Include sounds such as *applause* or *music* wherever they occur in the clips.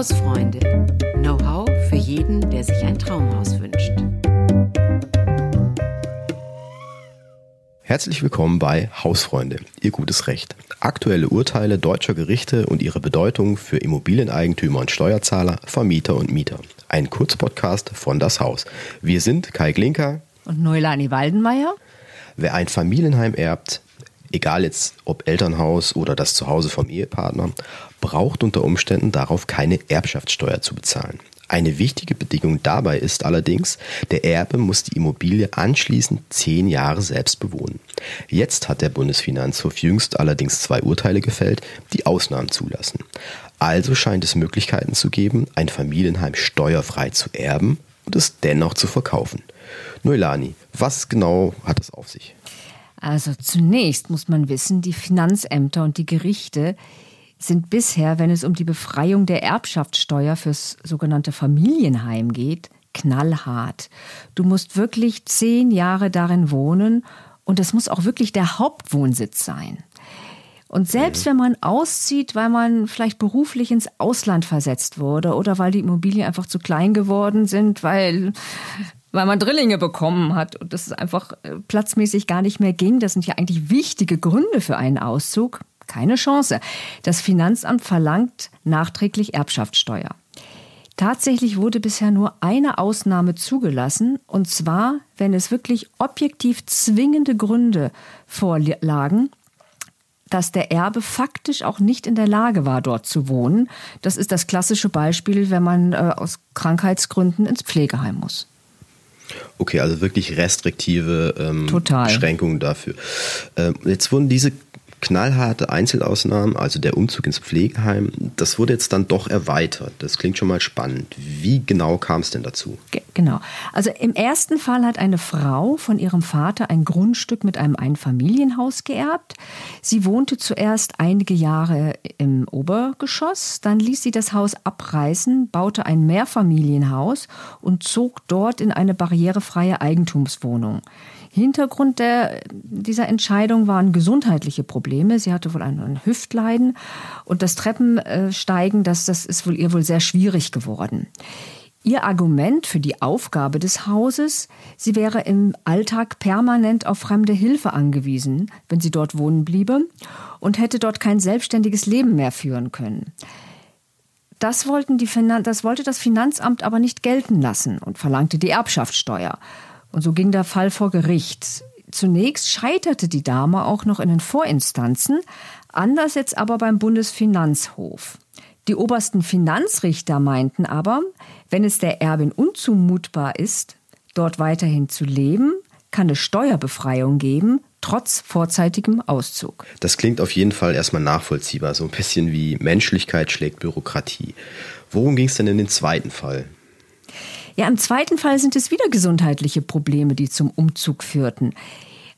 Hausfreunde. Know-how für jeden, der sich ein Traumhaus wünscht. Herzlich willkommen bei Hausfreunde, Ihr gutes Recht. Aktuelle Urteile deutscher Gerichte und ihre Bedeutung für Immobilieneigentümer und Steuerzahler, Vermieter und Mieter. Ein Kurzpodcast von Das Haus. Wir sind Kai Glinker und Neulani Waldenmeier. Wer ein Familienheim erbt, egal jetzt ob Elternhaus oder das Zuhause vom Ehepartner, braucht unter Umständen darauf keine Erbschaftssteuer zu bezahlen. Eine wichtige Bedingung dabei ist allerdings, der Erbe muss die Immobilie anschließend zehn Jahre selbst bewohnen. Jetzt hat der Bundesfinanzhof jüngst allerdings zwei Urteile gefällt, die Ausnahmen zulassen. Also scheint es Möglichkeiten zu geben, ein Familienheim steuerfrei zu erben und es dennoch zu verkaufen. Noelani, was genau hat es auf sich? Also zunächst muss man wissen, die Finanzämter und die Gerichte sind bisher, wenn es um die Befreiung der Erbschaftssteuer fürs sogenannte Familienheim geht, knallhart. Du musst wirklich zehn Jahre darin wohnen und es muss auch wirklich der Hauptwohnsitz sein. Und selbst wenn man auszieht, weil man vielleicht beruflich ins Ausland versetzt wurde oder weil die Immobilien einfach zu klein geworden sind, weil weil man Drillinge bekommen hat und das einfach äh, platzmäßig gar nicht mehr ging. Das sind ja eigentlich wichtige Gründe für einen Auszug. Keine Chance. Das Finanzamt verlangt nachträglich Erbschaftssteuer. Tatsächlich wurde bisher nur eine Ausnahme zugelassen, und zwar, wenn es wirklich objektiv zwingende Gründe vorlagen, dass der Erbe faktisch auch nicht in der Lage war, dort zu wohnen. Das ist das klassische Beispiel, wenn man äh, aus Krankheitsgründen ins Pflegeheim muss. Okay, also wirklich restriktive ähm, Beschränkungen dafür. Ähm, jetzt wurden diese knallharte Einzelausnahmen, also der Umzug ins Pflegeheim, das wurde jetzt dann doch erweitert. Das klingt schon mal spannend. Wie genau kam es denn dazu? Genau. Also im ersten Fall hat eine Frau von ihrem Vater ein Grundstück mit einem Einfamilienhaus geerbt. Sie wohnte zuerst einige Jahre im Obergeschoss, dann ließ sie das Haus abreißen, baute ein Mehrfamilienhaus und zog dort in eine barrierefreie Eigentumswohnung. Hintergrund der, dieser Entscheidung waren gesundheitliche Probleme. Sie hatte wohl ein, Hüftleiden und das Treppensteigen, das, das ist wohl ihr wohl sehr schwierig geworden. Ihr Argument für die Aufgabe des Hauses, sie wäre im Alltag permanent auf fremde Hilfe angewiesen, wenn sie dort wohnen bliebe, und hätte dort kein selbstständiges Leben mehr führen können. Das, wollten die das wollte das Finanzamt aber nicht gelten lassen und verlangte die Erbschaftssteuer. Und so ging der Fall vor Gericht. Zunächst scheiterte die Dame auch noch in den Vorinstanzen, anders jetzt aber beim Bundesfinanzhof. Die obersten Finanzrichter meinten aber, wenn es der Erbin unzumutbar ist, dort weiterhin zu leben, kann es Steuerbefreiung geben, trotz vorzeitigem Auszug. Das klingt auf jeden Fall erstmal nachvollziehbar, so ein bisschen wie Menschlichkeit schlägt Bürokratie. Worum ging es denn in den zweiten Fall? Ja, im zweiten Fall sind es wieder gesundheitliche Probleme, die zum Umzug führten.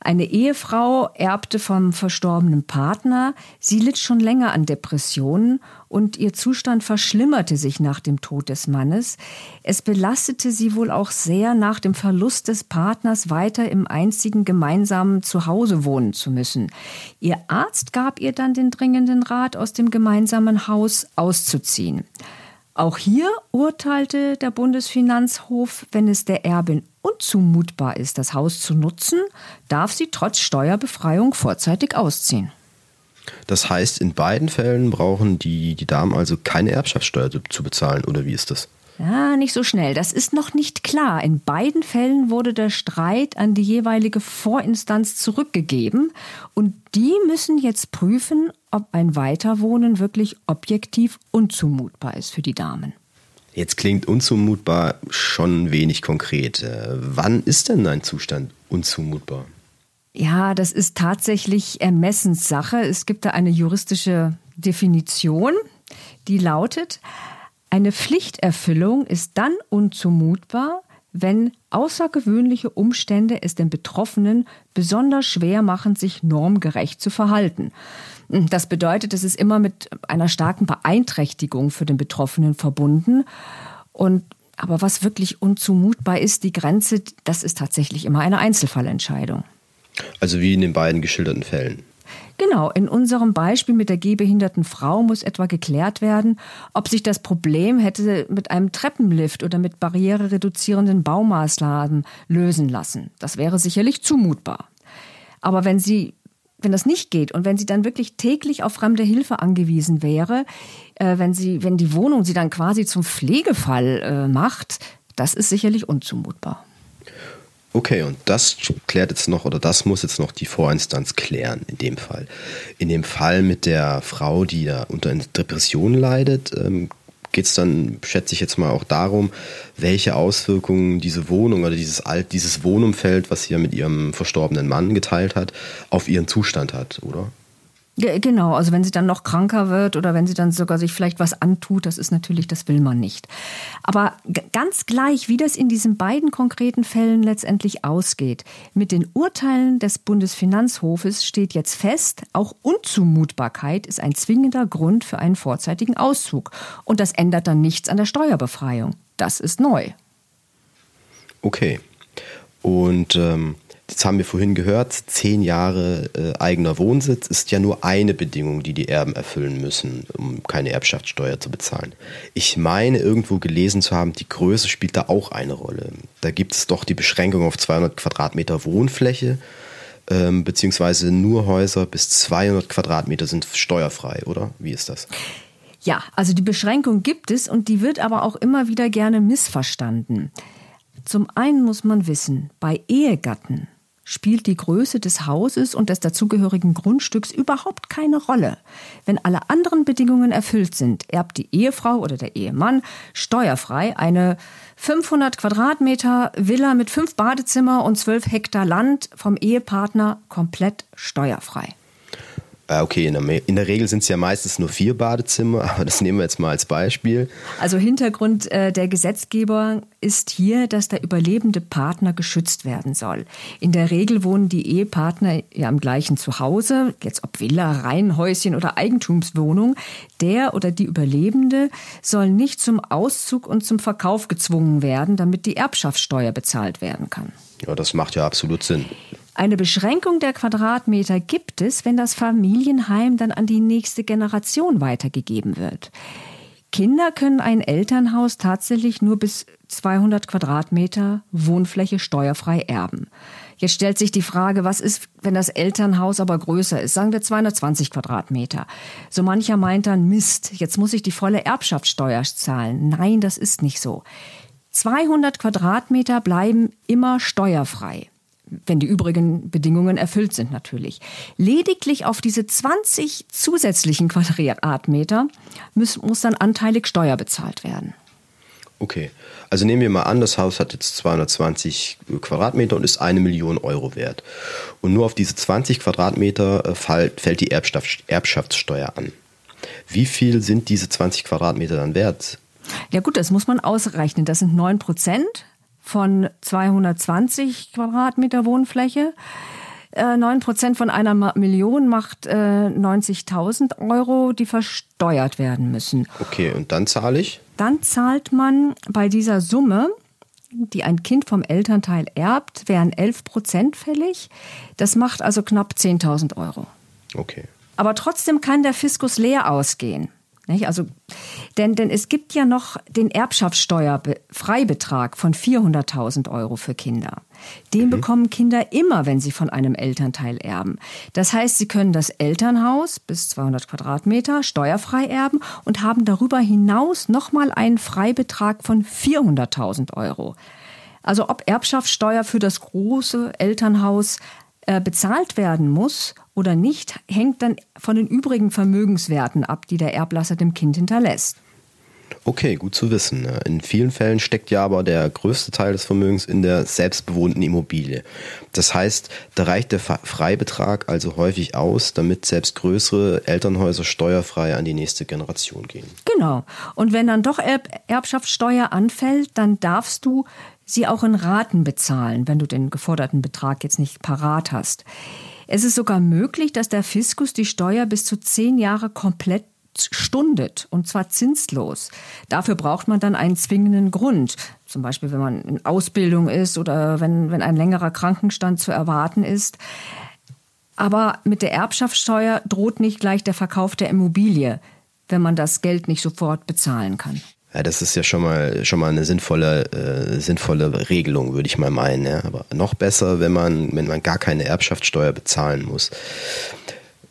Eine Ehefrau erbte vom verstorbenen Partner. Sie litt schon länger an Depressionen und ihr Zustand verschlimmerte sich nach dem Tod des Mannes. Es belastete sie wohl auch sehr, nach dem Verlust des Partners weiter im einzigen gemeinsamen Zuhause wohnen zu müssen. Ihr Arzt gab ihr dann den dringenden Rat, aus dem gemeinsamen Haus auszuziehen. Auch hier urteilte der Bundesfinanzhof, wenn es der Erbin unzumutbar ist, das Haus zu nutzen, darf sie trotz Steuerbefreiung vorzeitig ausziehen. Das heißt, in beiden Fällen brauchen die, die Damen also keine Erbschaftssteuer zu bezahlen, oder wie ist das? Ja, nicht so schnell. Das ist noch nicht klar. In beiden Fällen wurde der Streit an die jeweilige Vorinstanz zurückgegeben und die müssen jetzt prüfen, ob ein Weiterwohnen wirklich objektiv unzumutbar ist für die Damen. Jetzt klingt unzumutbar schon wenig konkret. Äh, wann ist denn ein Zustand unzumutbar? Ja, das ist tatsächlich Ermessenssache. Es gibt da eine juristische Definition, die lautet, eine Pflichterfüllung ist dann unzumutbar, wenn außergewöhnliche Umstände es den Betroffenen besonders schwer machen, sich normgerecht zu verhalten. Das bedeutet, es ist immer mit einer starken Beeinträchtigung für den Betroffenen verbunden. Und aber was wirklich unzumutbar ist, die Grenze, das ist tatsächlich immer eine Einzelfallentscheidung. Also wie in den beiden geschilderten Fällen. Genau, in unserem Beispiel mit der gehbehinderten Frau muss etwa geklärt werden, ob sich das Problem hätte mit einem Treppenlift oder mit barrierereduzierenden Baumaßnahmen lösen lassen. Das wäre sicherlich zumutbar. Aber wenn sie wenn das nicht geht und wenn sie dann wirklich täglich auf fremde Hilfe angewiesen wäre, äh, wenn sie, wenn die Wohnung sie dann quasi zum Pflegefall äh, macht, das ist sicherlich unzumutbar. Okay, und das klärt jetzt noch, oder das muss jetzt noch die Vorinstanz klären, in dem Fall. In dem Fall mit der Frau, die da unter Depression leidet, ähm, geht es dann, schätze ich jetzt mal, auch darum, welche Auswirkungen diese Wohnung oder dieses Alt, dieses Wohnumfeld, was sie ja mit ihrem verstorbenen Mann geteilt hat, auf ihren Zustand hat, oder? Genau, also wenn sie dann noch kranker wird oder wenn sie dann sogar sich vielleicht was antut, das ist natürlich, das will man nicht. Aber ganz gleich, wie das in diesen beiden konkreten Fällen letztendlich ausgeht, mit den Urteilen des Bundesfinanzhofes steht jetzt fest, auch Unzumutbarkeit ist ein zwingender Grund für einen vorzeitigen Auszug. Und das ändert dann nichts an der Steuerbefreiung. Das ist neu. Okay. Und ähm, Jetzt haben wir vorhin gehört, zehn Jahre äh, eigener Wohnsitz ist ja nur eine Bedingung, die die Erben erfüllen müssen, um keine Erbschaftssteuer zu bezahlen. Ich meine, irgendwo gelesen zu haben, die Größe spielt da auch eine Rolle. Da gibt es doch die Beschränkung auf 200 Quadratmeter Wohnfläche, ähm, beziehungsweise nur Häuser bis 200 Quadratmeter sind steuerfrei, oder? Wie ist das? Ja, also die Beschränkung gibt es und die wird aber auch immer wieder gerne missverstanden. Zum einen muss man wissen, bei Ehegatten spielt die Größe des Hauses und des dazugehörigen Grundstücks überhaupt keine Rolle. Wenn alle anderen Bedingungen erfüllt sind, erbt die Ehefrau oder der Ehemann steuerfrei eine 500 Quadratmeter Villa mit fünf Badezimmer und 12 Hektar Land vom Ehepartner komplett steuerfrei. Ah, okay, in der, in der Regel sind es ja meistens nur vier Badezimmer, *laughs* aber das nehmen wir jetzt mal als Beispiel. Also Hintergrund äh, der Gesetzgeber ist hier, dass der überlebende Partner geschützt werden soll. In der Regel wohnen die Ehepartner ja im gleichen Zuhause, jetzt ob Villa, Reihenhäuschen oder Eigentumswohnung. Der oder die Überlebende soll nicht zum Auszug und zum Verkauf gezwungen werden, damit die Erbschaftssteuer bezahlt werden kann. Ja, das macht ja absolut Sinn. Eine Beschränkung der Quadratmeter gibt es, wenn das Familienheim dann an die nächste Generation weitergegeben wird. Kinder können ein Elternhaus tatsächlich nur bis 200 Quadratmeter Wohnfläche steuerfrei erben. Jetzt stellt sich die Frage, was ist, wenn das Elternhaus aber größer ist? Sagen wir 220 Quadratmeter. So mancher meint dann, Mist, jetzt muss ich die volle Erbschaftssteuer zahlen. Nein, das ist nicht so. 200 Quadratmeter bleiben immer steuerfrei wenn die übrigen Bedingungen erfüllt sind natürlich. Lediglich auf diese 20 zusätzlichen Quadratmeter muss, muss dann anteilig Steuer bezahlt werden. Okay, also nehmen wir mal an, das Haus hat jetzt 220 Quadratmeter und ist eine Million Euro wert. Und nur auf diese 20 Quadratmeter äh, fällt die Erbschaftssteuer an. Wie viel sind diese 20 Quadratmeter dann wert? Ja gut, das muss man ausrechnen. Das sind 9 Prozent von 220 Quadratmeter Wohnfläche. 9 äh, Prozent von einer Million macht 90.000 äh, Euro, die versteuert werden müssen. Okay, und dann zahle ich? Dann zahlt man bei dieser Summe, die ein Kind vom Elternteil erbt, wären 11 Prozent fällig. Das macht also knapp 10.000 Euro. Okay. Aber trotzdem kann der Fiskus leer ausgehen. Nicht? Also, denn, denn es gibt ja noch den Erbschaftssteuerfreibetrag von 400.000 Euro für Kinder. Den mhm. bekommen Kinder immer, wenn sie von einem Elternteil erben. Das heißt, sie können das Elternhaus bis 200 Quadratmeter steuerfrei erben und haben darüber hinaus nochmal einen Freibetrag von 400.000 Euro. Also ob Erbschaftssteuer für das große Elternhaus bezahlt werden muss oder nicht, hängt dann von den übrigen Vermögenswerten ab, die der Erblasser dem Kind hinterlässt. Okay, gut zu wissen. In vielen Fällen steckt ja aber der größte Teil des Vermögens in der selbstbewohnten Immobilie. Das heißt, da reicht der Freibetrag also häufig aus, damit selbst größere Elternhäuser steuerfrei an die nächste Generation gehen. Genau. Und wenn dann doch Erbschaftssteuer anfällt, dann darfst du sie auch in Raten bezahlen, wenn du den geforderten Betrag jetzt nicht parat hast. Es ist sogar möglich, dass der Fiskus die Steuer bis zu zehn Jahre komplett stundet und zwar zinslos. Dafür braucht man dann einen zwingenden Grund. Zum Beispiel, wenn man in Ausbildung ist oder wenn, wenn ein längerer Krankenstand zu erwarten ist. Aber mit der Erbschaftssteuer droht nicht gleich der Verkauf der Immobilie, wenn man das Geld nicht sofort bezahlen kann. Ja, das ist ja schon mal schon mal eine sinnvolle äh, sinnvolle Regelung, würde ich mal meinen. Ja. Aber noch besser, wenn man wenn man gar keine Erbschaftssteuer bezahlen muss.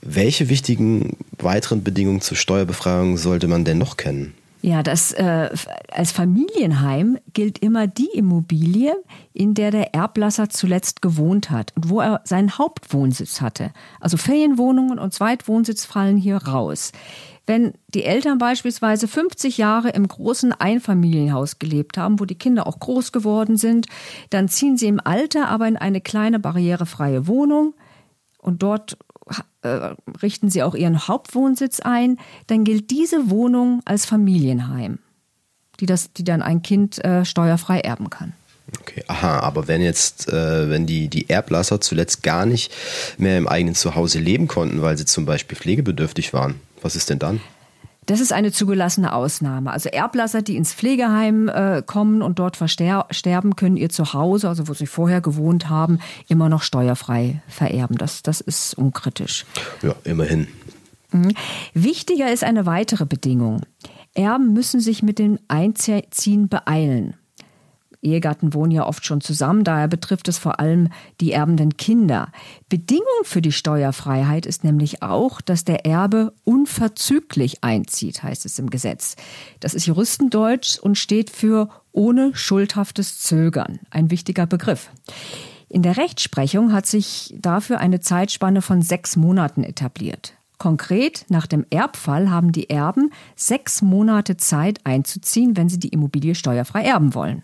Welche wichtigen weiteren Bedingungen zur Steuerbefreiung sollte man denn noch kennen? Ja, das äh, als Familienheim gilt immer die Immobilie, in der der Erblasser zuletzt gewohnt hat und wo er seinen Hauptwohnsitz hatte. Also Ferienwohnungen und Zweitwohnsitz fallen hier raus. Wenn die Eltern beispielsweise 50 Jahre im großen Einfamilienhaus gelebt haben, wo die Kinder auch groß geworden sind, dann ziehen sie im Alter aber in eine kleine barrierefreie Wohnung und dort äh, richten sie auch ihren Hauptwohnsitz ein, dann gilt diese Wohnung als Familienheim, die, das, die dann ein Kind äh, steuerfrei erben kann. Okay, aha, aber wenn jetzt, äh, wenn die, die Erblasser zuletzt gar nicht mehr im eigenen Zuhause leben konnten, weil sie zum Beispiel pflegebedürftig waren, was ist denn dann? Das ist eine zugelassene Ausnahme. Also Erblasser, die ins Pflegeheim äh, kommen und dort versterben, können ihr Zuhause, also wo sie vorher gewohnt haben, immer noch steuerfrei vererben. Das, das ist unkritisch. Ja, immerhin. Mhm. Wichtiger ist eine weitere Bedingung. Erben müssen sich mit dem Einziehen beeilen. Ehegatten wohnen ja oft schon zusammen, daher betrifft es vor allem die erbenden Kinder. Bedingung für die Steuerfreiheit ist nämlich auch, dass der Erbe unverzüglich einzieht, heißt es im Gesetz. Das ist Juristendeutsch und steht für ohne schuldhaftes Zögern, ein wichtiger Begriff. In der Rechtsprechung hat sich dafür eine Zeitspanne von sechs Monaten etabliert. Konkret, nach dem Erbfall haben die Erben sechs Monate Zeit einzuziehen, wenn sie die Immobilie steuerfrei erben wollen.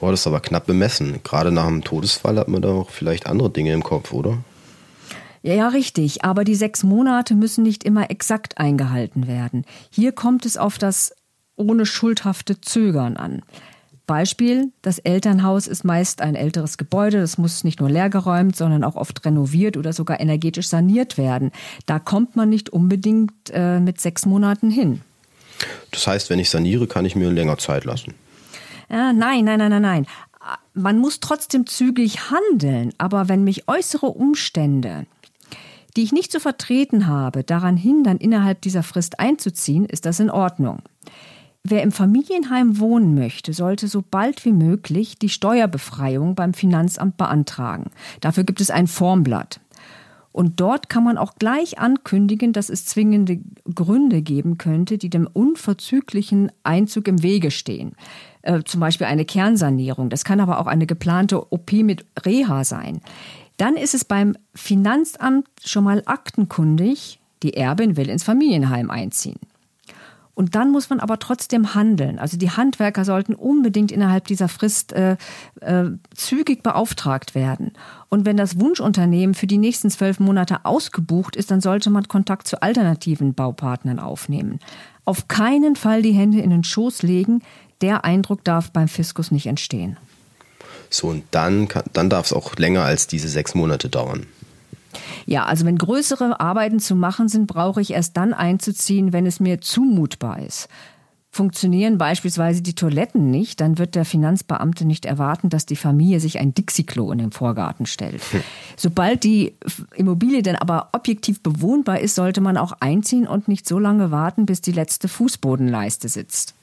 Boah, das ist aber knapp bemessen. Gerade nach einem Todesfall hat man da auch vielleicht andere Dinge im Kopf, oder? Ja, ja, richtig. Aber die sechs Monate müssen nicht immer exakt eingehalten werden. Hier kommt es auf das ohne schuldhafte Zögern an. Beispiel, das Elternhaus ist meist ein älteres Gebäude, das muss nicht nur leergeräumt, sondern auch oft renoviert oder sogar energetisch saniert werden. Da kommt man nicht unbedingt äh, mit sechs Monaten hin. Das heißt, wenn ich saniere, kann ich mir länger Zeit lassen. Ja, nein, nein, nein, nein, nein. Man muss trotzdem zügig handeln, aber wenn mich äußere Umstände, die ich nicht zu vertreten habe, daran hindern, innerhalb dieser Frist einzuziehen, ist das in Ordnung. Wer im Familienheim wohnen möchte, sollte so bald wie möglich die Steuerbefreiung beim Finanzamt beantragen. Dafür gibt es ein Formblatt. Und dort kann man auch gleich ankündigen, dass es zwingende Gründe geben könnte, die dem unverzüglichen Einzug im Wege stehen. Äh, zum Beispiel eine Kernsanierung. Das kann aber auch eine geplante OP mit Reha sein. Dann ist es beim Finanzamt schon mal aktenkundig, die Erbin will ins Familienheim einziehen. Und dann muss man aber trotzdem handeln. Also die Handwerker sollten unbedingt innerhalb dieser Frist äh, äh, zügig beauftragt werden. Und wenn das Wunschunternehmen für die nächsten zwölf Monate ausgebucht ist, dann sollte man Kontakt zu alternativen Baupartnern aufnehmen. Auf keinen Fall die Hände in den Schoß legen, der Eindruck darf beim Fiskus nicht entstehen. So, und dann, dann darf es auch länger als diese sechs Monate dauern. Ja, also wenn größere Arbeiten zu machen sind, brauche ich erst dann einzuziehen, wenn es mir zumutbar ist. Funktionieren beispielsweise die Toiletten nicht, dann wird der Finanzbeamte nicht erwarten, dass die Familie sich ein Dixie-Klo in den Vorgarten stellt. Hm. Sobald die Immobilie dann aber objektiv bewohnbar ist, sollte man auch einziehen und nicht so lange warten, bis die letzte Fußbodenleiste sitzt.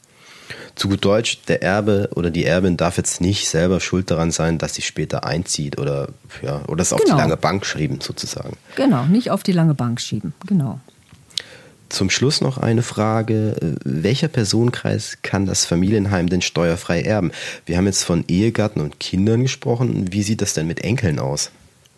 Zu gut Deutsch, der Erbe oder die Erbin darf jetzt nicht selber schuld daran sein, dass sie später einzieht oder, ja, oder es auf genau. die lange Bank schieben, sozusagen. Genau, nicht auf die lange Bank schieben, genau. Zum Schluss noch eine Frage. Welcher Personenkreis kann das Familienheim denn steuerfrei erben? Wir haben jetzt von Ehegatten und Kindern gesprochen. Wie sieht das denn mit Enkeln aus?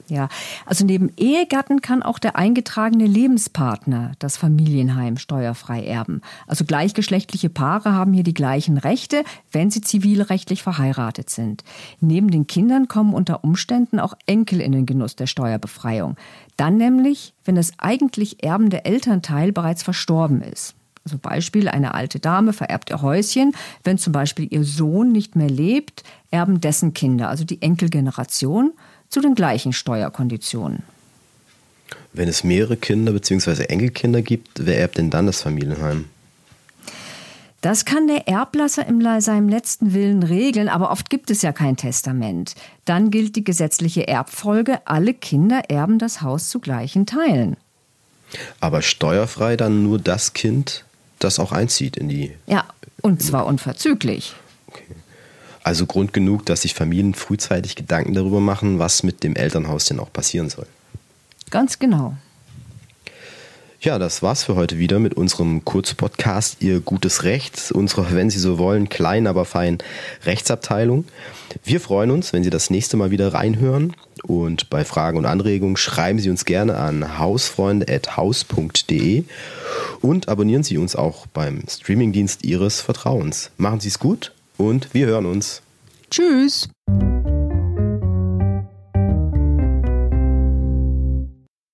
Ja, also neben Ehegatten kann auch der eingetragene Lebenspartner das Familienheim steuerfrei erben. Also gleichgeschlechtliche Paare haben hier die gleichen Rechte, wenn sie zivilrechtlich verheiratet sind. Neben den Kindern kommen unter Umständen auch Enkel in den Genuss der Steuerbefreiung. Dann nämlich, wenn das eigentlich erbende Elternteil bereits verstorben ist. Also Beispiel, eine alte Dame vererbt ihr Häuschen. Wenn zum Beispiel ihr Sohn nicht mehr lebt, erben dessen Kinder, also die Enkelgeneration zu den gleichen Steuerkonditionen. Wenn es mehrere Kinder bzw. Enkelkinder gibt, wer erbt denn dann das Familienheim? Das kann der Erblasser in seinem letzten Willen regeln, aber oft gibt es ja kein Testament. Dann gilt die gesetzliche Erbfolge, alle Kinder erben das Haus zu gleichen Teilen. Aber steuerfrei dann nur das Kind, das auch einzieht in die. Ja, und zwar unverzüglich. Okay. Also Grund genug, dass sich Familien frühzeitig Gedanken darüber machen, was mit dem Elternhaus denn auch passieren soll. Ganz genau. Ja, das war's für heute wieder mit unserem Kurzpodcast Ihr gutes Recht, unsere, wenn Sie so wollen, kleinen, aber feinen Rechtsabteilung. Wir freuen uns, wenn Sie das nächste Mal wieder reinhören und bei Fragen und Anregungen schreiben Sie uns gerne an hausfreunde.haus.de und abonnieren Sie uns auch beim Streamingdienst Ihres Vertrauens. Machen Sie es gut und wir hören uns. Tschüss.